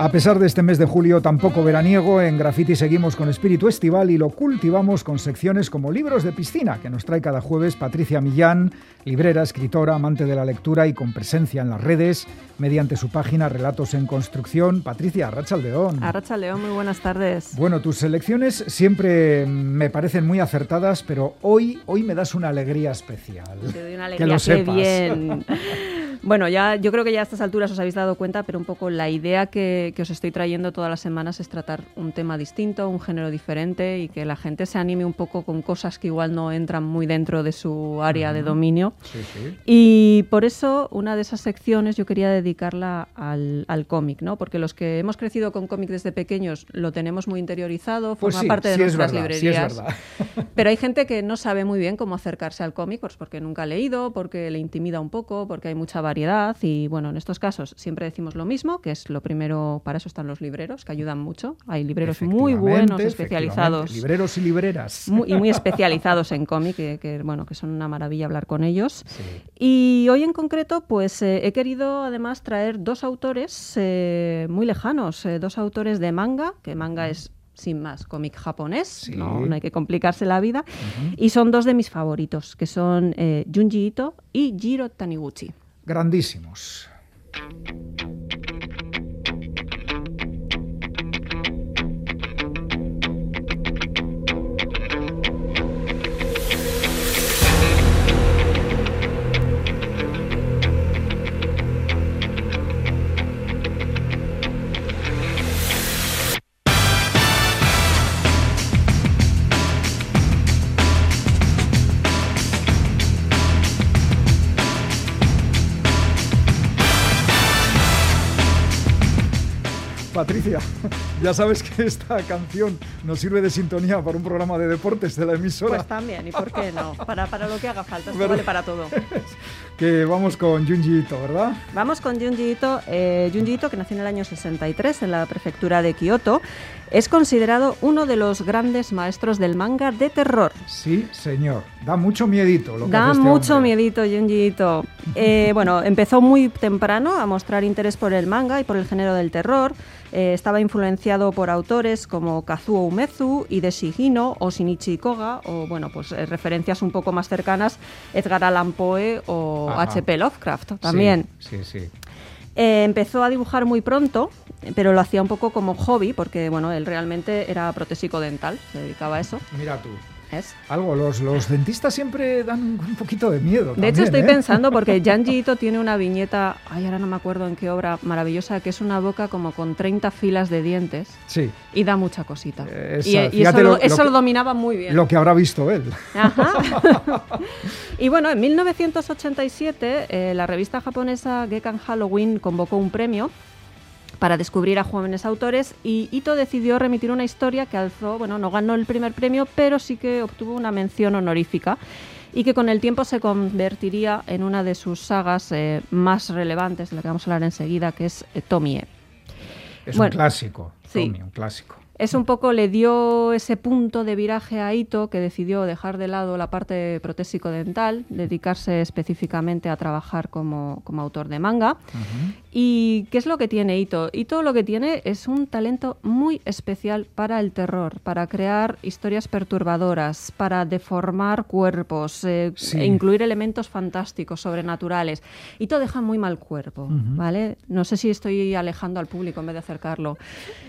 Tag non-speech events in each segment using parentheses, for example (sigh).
A pesar de este mes de julio tampoco veraniego, en Graffiti seguimos con espíritu estival y lo cultivamos con secciones como libros de piscina, que nos trae cada jueves Patricia Millán, librera, escritora, amante de la lectura y con presencia en las redes, mediante su página Relatos en Construcción. Patricia, Arrachaldeón. Arrachaldeón, muy buenas tardes. Bueno, tus selecciones siempre me parecen muy acertadas, pero hoy, hoy me das una alegría especial. Te doy una alegría, que lo sepas. bien. (laughs) Bueno, ya yo creo que ya a estas alturas os habéis dado cuenta, pero un poco la idea que, os estoy trayendo todas las semanas es tratar un tema distinto, un género diferente y que la gente se anime un poco con cosas que igual no entran muy dentro de su área de dominio. Y por eso una de esas secciones yo quería dedicarla al, cómic, ¿no? Porque los que hemos crecido con cómic desde pequeños lo tenemos muy interiorizado, pues forma parte de nuestras librerías. Sí (laughs) pero hay gente que no sabe muy bien cómo acercarse al cómic, pues porque nunca ha leído, porque le intimida un poco, porque hay mucha variedad y bueno, en estos casos siempre decimos lo mismo, que es lo primero, para eso están los libreros, que ayudan mucho. Hay libreros muy buenos, especializados. Libreros y libreras. y muy especializados en cómic, que, bueno, que son una maravilla hablar con ellos. Y hoy en concreto, pues eh, he querido además traer dos autores eh, muy lejanos, eh, dos autores de manga, que manga es sin más, cómic japonés, no, hay que complicarse la vida. Y son dos de mis favoritos, que son Junji Ito y Jiro Taniguchi grandísimos. Patricia, (laughs) ya sabes que esta canción nos sirve de sintonía para un programa de deportes de la emisora. Pues también, ¿y por qué no? Para, para lo que haga falta, esto vale para todo. (laughs) que vamos con Junji Ito, ¿verdad? Vamos con Junji Ito. Eh, Junji Ito, que nació en el año 63 en la prefectura de Kioto, es considerado uno de los grandes maestros del manga de terror. Sí, señor. Da mucho miedito. Lo que da este mucho miedito, Junji Ito. (laughs) Eh, bueno, empezó muy temprano a mostrar interés por el manga y por el género del terror. Eh, estaba influenciado por autores como Kazuo Umezu, Hideshi Hino o Shinichi Koga, o bueno, pues eh, referencias un poco más cercanas, Edgar Allan Poe o H.P. Lovecraft también. Sí, sí. Eh, empezó a dibujar muy pronto, pero lo hacía un poco como hobby, porque bueno, él realmente era protésico dental, se dedicaba a eso. Mira tú. Algo, los, los dentistas siempre dan un poquito de miedo. De hecho, estoy ¿eh? pensando, porque (laughs) Janji tiene una viñeta, ay, ahora no me acuerdo en qué obra maravillosa, que es una boca como con 30 filas de dientes. Sí. Y da mucha cosita. y, eso, lo, dominaba muy bien. Lo que habrá visto él. Ajá. (laughs) (laughs) y bueno, en 1987, eh, la revista japonesa Gekan Halloween convocó un premio para descubrir a jóvenes autores y Ito decidió remitir una historia que alzó, bueno, no ganó el primer premio, pero sí que obtuvo una mención honorífica y que con el tiempo se convertiría en una de sus sagas eh, más relevantes, de la que vamos a hablar enseguida, que es eh, Tomie. Es un clásico, Tomie, un clásico. Es un poco, le dio ese punto de viraje a Ito, que decidió dejar de lado la parte protésico-dental, dedicarse específicamente a trabajar como, autor de manga. ¿Y qué es lo que tiene Ito? Ito lo que tiene es un talento muy especial para el terror, para crear historias perturbadoras, para deformar cuerpos, eh, e incluir elementos fantásticos, sobrenaturales. Ito deja muy mal cuerpo, ¿vale? No sé si estoy alejando al público en vez de acercarlo.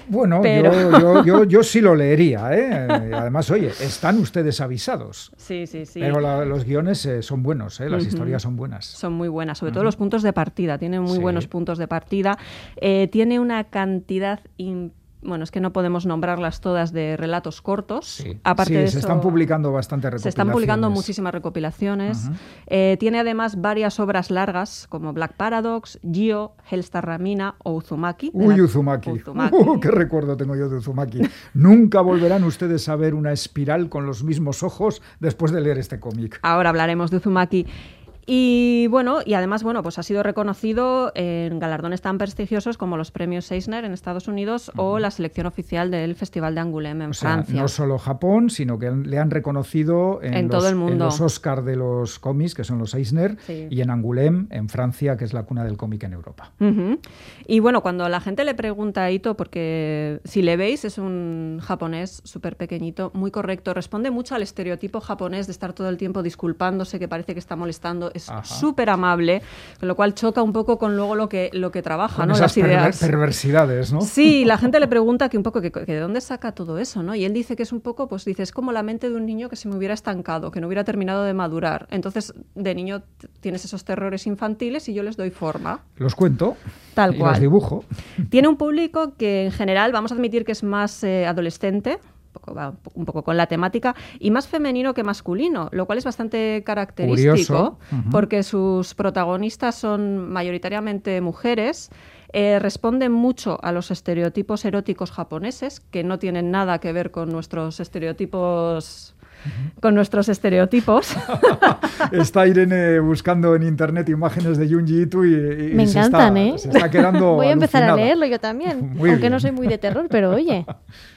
Bueno, yo yo, (laughs) yo, sí lo leería, ¿eh? Además, oye, están ustedes avisados. Sí, sí, sí. Pero los guiones eh, son buenos, ¿eh? Las historias son buenas. Son muy buenas, sobre todo los puntos de partida. Tiene muy buenos puntos de partida. Eh, tiene una cantidad impresionante bueno, es que no podemos nombrarlas todas de relatos cortos. Sí, Aparte se están publicando bastantes recopilaciones. Se están publicando muchísimas recopilaciones. Eh, tiene además varias obras largas como Black Paradox, Gio, Hellstar Ramina o Uzumaki. Uy, Uzumaki. (laughs) Uh, ¡Qué recuerdo tengo yo de Uzumaki! Nunca volverán ustedes a ver una espiral con los mismos ojos después de leer este cómic. Ahora hablaremos de Uzumaki. Y bueno, y además, bueno, pues ha sido reconocido en galardones tan prestigiosos como los premios Eisner en Estados Unidos o la selección oficial del Festival de Angoulême en Francia. No solo Japón, sino que le han reconocido en, los, todo el mundo. los Oscar de los cómics, que son los Eisner, y en Angoulême, en Francia, que es la cuna del cómic en Europa. Y bueno, cuando la gente le pregunta a Ito, porque si le veis, es un japonés súper pequeñito, muy correcto, responde mucho al estereotipo japonés de estar todo el tiempo disculpándose, que parece que está molestando es súper amable, con lo cual choca un poco con luego lo que, lo que trabaja, ¿no? Las ideas. perversidades, ¿no? Sí, la gente le pregunta que un poco que, de dónde saca todo eso, ¿no? Y él dice que es un poco, pues dice, es como la mente de un niño que se me hubiera estancado, que no hubiera terminado de madurar. Entonces, de niño tienes esos terrores infantiles y yo les doy forma. Los cuento. Tal y cual. Los dibujo. Tiene un público que en general, vamos a admitir que es más eh, adolescente, va un poco con la temática, y más femenino que masculino, lo cual es bastante característico porque sus protagonistas son mayoritariamente mujeres. Eh, responden mucho a los estereotipos eróticos japoneses, que no tienen nada que ver con nuestros estereotipos con nuestros estereotipos. (laughs) está Irene buscando en internet imágenes de Junji Ito y, Me encantan, ¿eh? Se está quedando (laughs) Voy a empezar a leerlo yo también, (laughs) aunque no soy muy de terror, pero oye.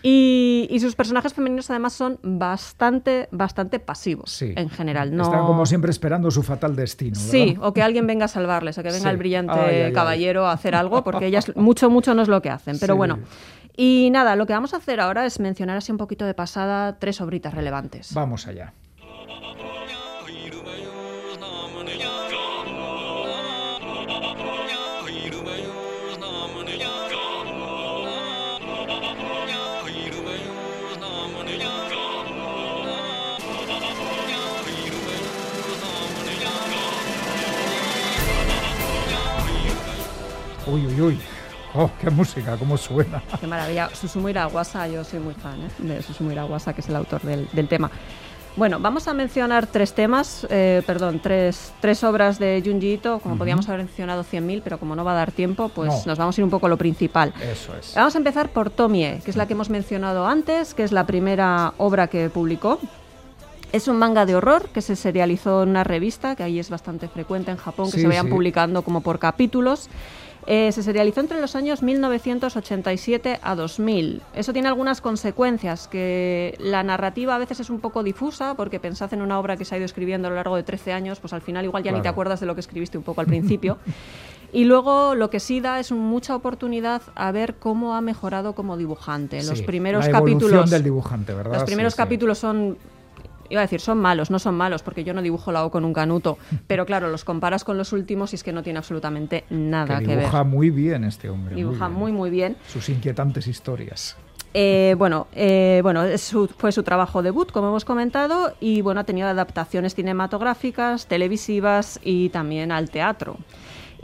Y, sus personajes femeninos además son bastante, bastante pasivos en general. No... Están como siempre esperando su fatal destino. Sí, o que alguien venga a salvarles, o que venga el brillante caballero a hacer algo, porque ellas mucho, mucho no es lo que hacen. Pero bueno, y nada, lo que vamos a hacer ahora es mencionar así un poquito de pasada tres obritas relevantes. Vamos allá. Uy, uy, uy. Oh, qué música, cómo suena. (laughs) Qué maravilla. Susumu Irawasa, yo soy muy fan ¿eh? de Susumu Irawasa, que es el autor del, tema. Bueno, vamos a mencionar tres temas, eh, perdón, tres, tres obras de Junji Ito, como podíamos haber mencionado 100.000, pero como no va a dar tiempo, pues nos vamos a ir un poco a lo principal. Eso es. Vamos a empezar por Tomie, que es la que hemos mencionado antes, que es la primera obra que publicó. Es un manga de horror que se serializó en una revista, que ahí es bastante frecuente en Japón, que se vayan publicando como por capítulos. Eh, se serializó entre los años 1987 a 2000. Eso tiene algunas consecuencias, que la narrativa a veces es un poco difusa, porque pensad en una obra que se ha ido escribiendo a lo largo de 13 años, pues al final igual ya ni te acuerdas de lo que escribiste un poco al principio. Y luego lo que sí da es mucha oportunidad a ver cómo ha mejorado como dibujante. los primeros capítulos del dibujante, ¿verdad? Los primeros capítulos son iba a decir, son malos, no son malos, porque yo no dibujo la O con un canuto, pero claro, los comparas con los últimos y es que no tiene absolutamente nada que, ver. Dibuja muy bien este hombre. Dibuja muy, muy bien. Sus inquietantes historias. Eh, bueno, eh, bueno fue su trabajo debut, como hemos comentado, y bueno, ha tenido adaptaciones cinematográficas, televisivas y también al teatro.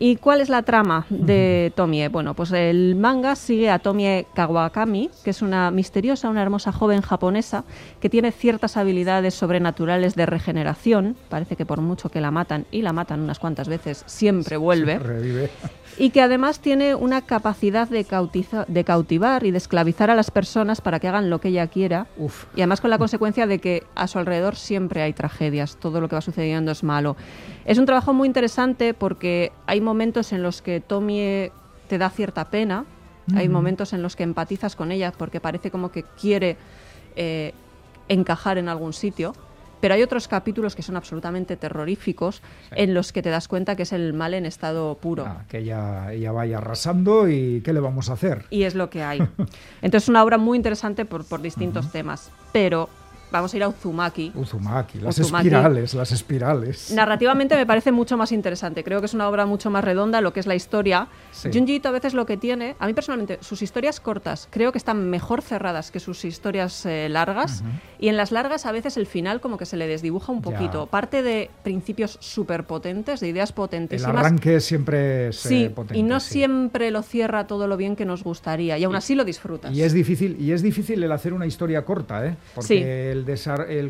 ¿Y cuál es la trama de Tomie? Bueno, pues el manga sigue a Tomie Kawakami, que es una misteriosa, una hermosa joven japonesa que tiene ciertas habilidades sobrenaturales de regeneración. Parece que por mucho que la matan, y la matan unas cuantas veces, siempre vuelve. revive. Y que además tiene una capacidad de, de cautivar y de esclavizar a las personas para que hagan lo que ella quiera. Y además con la consecuencia de que a su alrededor siempre hay tragedias, todo lo que va sucediendo es malo. Es un trabajo muy interesante porque hay momentos en los que Tomie te da cierta pena, hay momentos en los que empatizas con ella porque parece como que quiere eh, encajar en algún sitio. Pero hay otros capítulos que son absolutamente terroríficos en los que te das cuenta que es el mal en estado puro. Ah, que ella, ella vaya arrasando y ¿qué le vamos a hacer? Y es lo que hay. (laughs) Entonces es una obra muy interesante por, por distintos temas. Pero vamos a ir a Uzumaki. Uzumaki, las espirales, las espirales. Narrativamente me parece mucho más interesante. Creo que es una obra mucho más redonda lo que es la historia. Junji a veces lo que tiene, a mí personalmente, sus historias cortas creo que están mejor cerradas que sus historias eh, largas. Y en las largas a veces el final como que se le desdibuja un poquito. Parte de principios súper potentes, de ideas potentísimas. El arranque siempre es sí, potente. Y no siempre lo cierra todo lo bien que nos gustaría. Y aún así lo disfrutas. Y es difícil, y es difícil el hacer una historia corta, ¿eh? Porque el,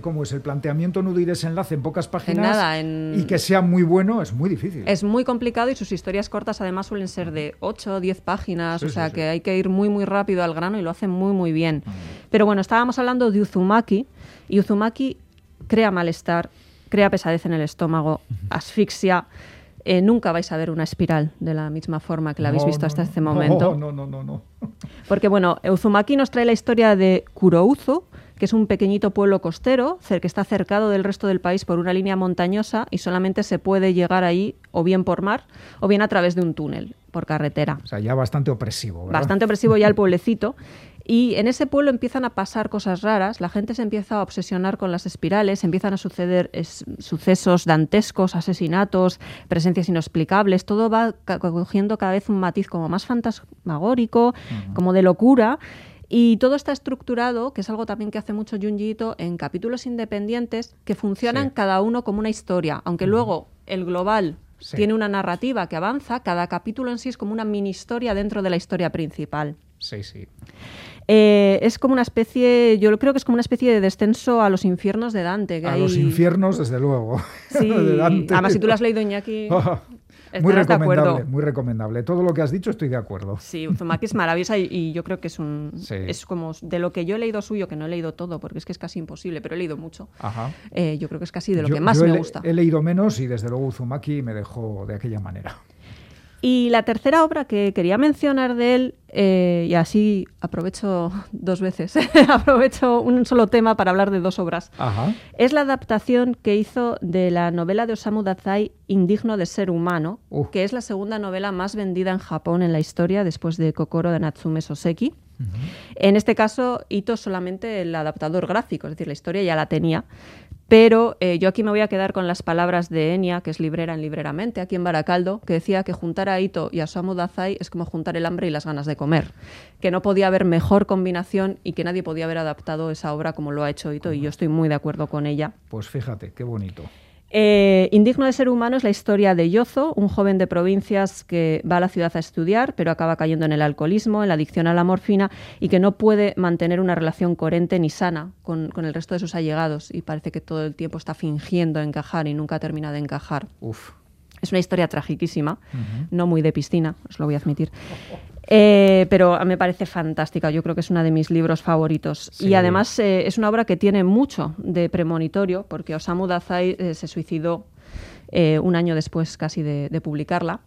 cómo es el planteamiento nudo y desenlace en pocas páginas y que sea muy bueno es muy difícil. Es muy complicado y sus historias cortas además suelen ser de 8 o 10 páginas, o sea que hay que ir muy muy rápido al grano y lo hacen muy muy bien. Pero bueno, estábamos hablando de Uzumaki y Uzumaki crea malestar, crea pesadez en el estómago, asfixia. Eh, nunca vais a ver una espiral de la misma forma que la habéis visto hasta este momento. (laughs) No, no, no, no. Porque bueno, Uzumaki nos trae la historia de Kurouzu, que es un pequeñito pueblo costero que está cercado del resto del país por una línea montañosa y solamente se puede llegar ahí o bien por mar o bien a través de un túnel por carretera. O sea, ya bastante opresivo. ¿verdad? Bastante opresivo ya el pueblecito. Y en ese pueblo empiezan a pasar cosas raras, la gente se empieza a obsesionar con las espirales, empiezan a suceder sucesos dantescos, asesinatos, presencias inexplicables, todo va cogiendo cada vez un matiz como más fantasmagórico, como de locura. Y todo está estructurado, que es algo también que hace mucho Junji en capítulos independientes que funcionan cada uno como una historia, aunque luego el global tiene una narrativa que avanza, cada capítulo en sí es como una mini historia dentro de la historia principal. Sí, sí. Eh, es como una especie, yo creo que es como una especie de descenso a los infiernos de Dante. a los infiernos, desde luego. Sí, (laughs) además si tú lo has leído, Iñaki, (laughs) muy recomendable, muy recomendable. Todo lo que has dicho estoy de acuerdo. Sí, Uzumaki es maravillosa y, yo creo que es un es como de lo que yo he leído suyo, que no he leído todo, porque es que es casi imposible, pero he leído mucho. Eh, yo creo que es casi de lo que más me gusta. He leído menos y desde luego Uzumaki me dejó de aquella manera. Y la tercera obra que quería mencionar de él, eh, y así aprovecho (laughs) dos veces, (laughs) aprovecho un solo tema para hablar de dos obras, es la adaptación que hizo de la novela de Osamu Dazai, Indigno de ser humano, que es la segunda novela más vendida en Japón en la historia después de Kokoro de Natsume Soseki. En este caso, Ito solamente el adaptador gráfico, es decir, la historia ya la tenía, pero eh, yo aquí me voy a quedar con las palabras de Enia, que es librera en Libreramente, aquí en Baracaldo, que decía que juntar a Ito y a Samu Dazai es como juntar el hambre y las ganas de comer, que no podía haber mejor combinación y que nadie podía haber adaptado esa obra como lo ha hecho Ito, y yo estoy muy de acuerdo con ella. Pues fíjate, qué bonito. Eh, Indigno de ser humano es la historia de Yozo, un joven de provincias que va a la ciudad a estudiar, pero acaba cayendo en el alcoholismo, en la adicción a la morfina y que no puede mantener una relación coherente ni sana con, el resto de sus allegados y parece que todo el tiempo está fingiendo encajar y nunca termina de encajar. Es una historia tragiquísima, no muy de piscina, os lo voy a admitir. Eh, pero me parece fantástica, yo creo que es uno de mis libros favoritos. Y además eh, es una obra que tiene mucho de premonitorio, porque Osamu Dazai eh, se suicidó un año después casi de, publicarla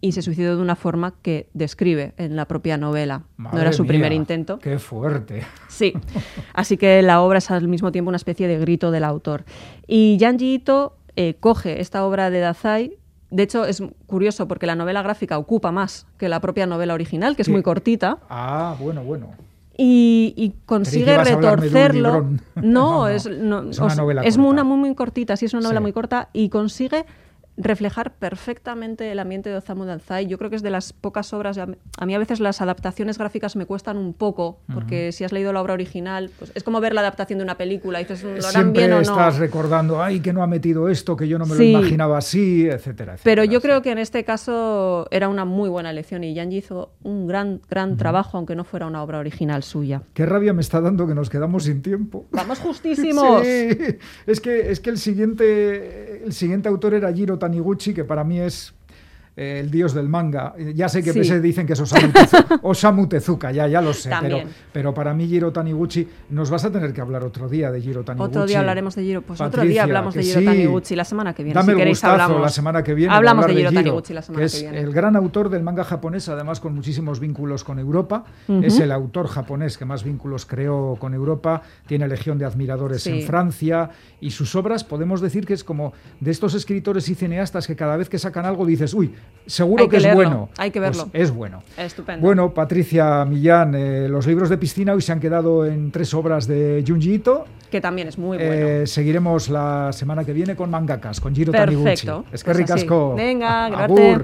y se suicidó de una forma que describe en la propia novela. no era su primer intento. ¡Qué fuerte! Sí, así que la obra es al mismo tiempo una especie de grito del autor. Y Yanji Ito coge esta obra de Dazai de hecho, es curioso porque la novela gráfica ocupa más que la propia novela original, que es muy cortita. Ah, bueno, bueno. Y, consigue retorcerlo. (laughs) No, es, una novela es una muy, muy cortita, sí es una novela muy corta y consigue reflejar perfectamente el ambiente de Osamu Dazai. Yo creo que es de las pocas obras, a mí a veces las adaptaciones gráficas me cuestan un poco, porque si has leído la obra original, pues es como ver la adaptación de una película, y dices, ¿lo harán bien o no? estás recordando, ay, que no ha metido esto, que yo no me lo imaginaba así, etcétera, Pero yo creo que en este caso era una muy buena elección y Yanji hizo un gran, gran trabajo, aunque no fuera una obra original suya. Qué rabia me está dando que nos quedamos sin tiempo. ¡Vamos (laughs) justísimos! Es que, es que el, siguiente, el siguiente autor era Jiro Taniguchi, que para mí es eh, el dios del manga. Ya sé que se dicen que es (laughs) Osamu, Tezuka, ya, ya lo sé, pero, pero, para mí Jiro Taniguchi, nos vas a tener que hablar otro día de Jiro Taniguchi. Otro día hablaremos de Jiro, pues otro día hablamos de Jiro Taniguchi la semana que viene. Dame si queréis gustazo hablamos. la semana que viene. Hablamos de Jiro, Taniguchi la semana que, es el gran autor del manga japonés, además con muchísimos vínculos con Europa. Es el autor japonés que más vínculos creó con Europa, tiene legión de admiradores en Francia y sus obras podemos decir que es como de estos escritores y cineastas que cada vez que sacan algo dices, uy, seguro que, es bueno. Hay que pues verlo. es bueno. Estupendo. Bueno, Patricia Millán, eh, los libros de piscina hoy se han quedado en tres obras de Junji Ito. Que también es muy bueno. Eh, seguiremos la semana que viene con mangakas, con Jiro Perfecto. Taniguchi. Es que pues ricasco. Venga, gracias.